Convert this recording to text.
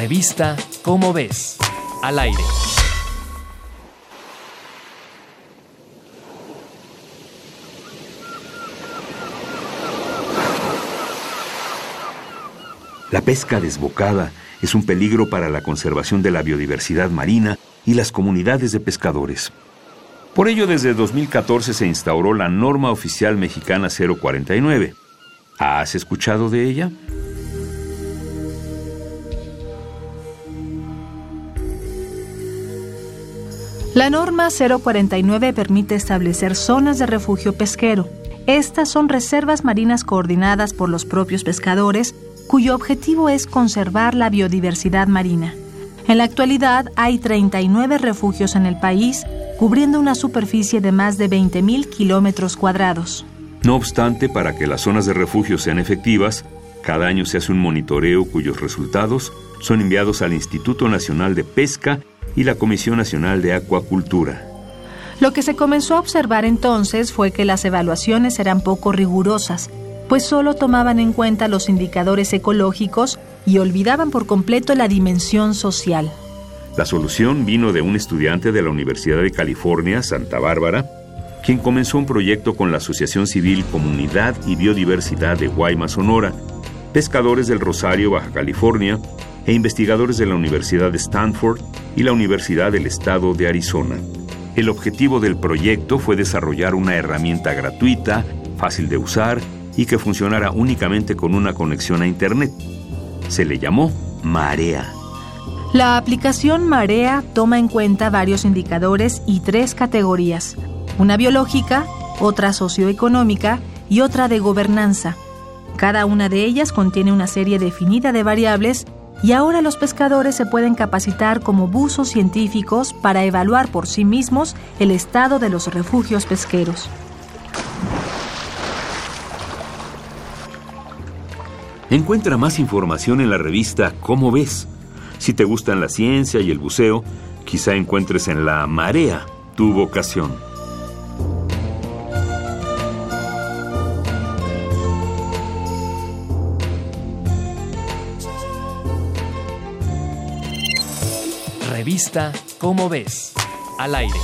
Revista Cómo ves, al aire. La pesca desbocada es un peligro para la conservación de la biodiversidad marina y las comunidades de pescadores. Por ello, desde 2014 se instauró la norma oficial mexicana 049. ¿Has escuchado de ella? La norma 049 permite establecer zonas de refugio pesquero. Estas son reservas marinas coordinadas por los propios pescadores cuyo objetivo es conservar la biodiversidad marina. En la actualidad hay 39 refugios en el país, cubriendo una superficie de más de 20.000 kilómetros cuadrados. No obstante, para que las zonas de refugio sean efectivas, cada año se hace un monitoreo cuyos resultados son enviados al Instituto Nacional de Pesca y la Comisión Nacional de Acuacultura. Lo que se comenzó a observar entonces fue que las evaluaciones eran poco rigurosas, pues solo tomaban en cuenta los indicadores ecológicos y olvidaban por completo la dimensión social. La solución vino de un estudiante de la Universidad de California, Santa Bárbara, quien comenzó un proyecto con la Asociación Civil Comunidad y Biodiversidad de Guaymas, Sonora, pescadores del Rosario, Baja California, e investigadores de la Universidad de Stanford y la Universidad del Estado de Arizona. El objetivo del proyecto fue desarrollar una herramienta gratuita, fácil de usar y que funcionara únicamente con una conexión a Internet. Se le llamó Marea. La aplicación Marea toma en cuenta varios indicadores y tres categorías, una biológica, otra socioeconómica y otra de gobernanza. Cada una de ellas contiene una serie definida de variables y ahora los pescadores se pueden capacitar como buzos científicos para evaluar por sí mismos el estado de los refugios pesqueros. Encuentra más información en la revista Cómo ves. Si te gustan la ciencia y el buceo, quizá encuentres en la marea tu vocación. Revista Cómo ves, al aire.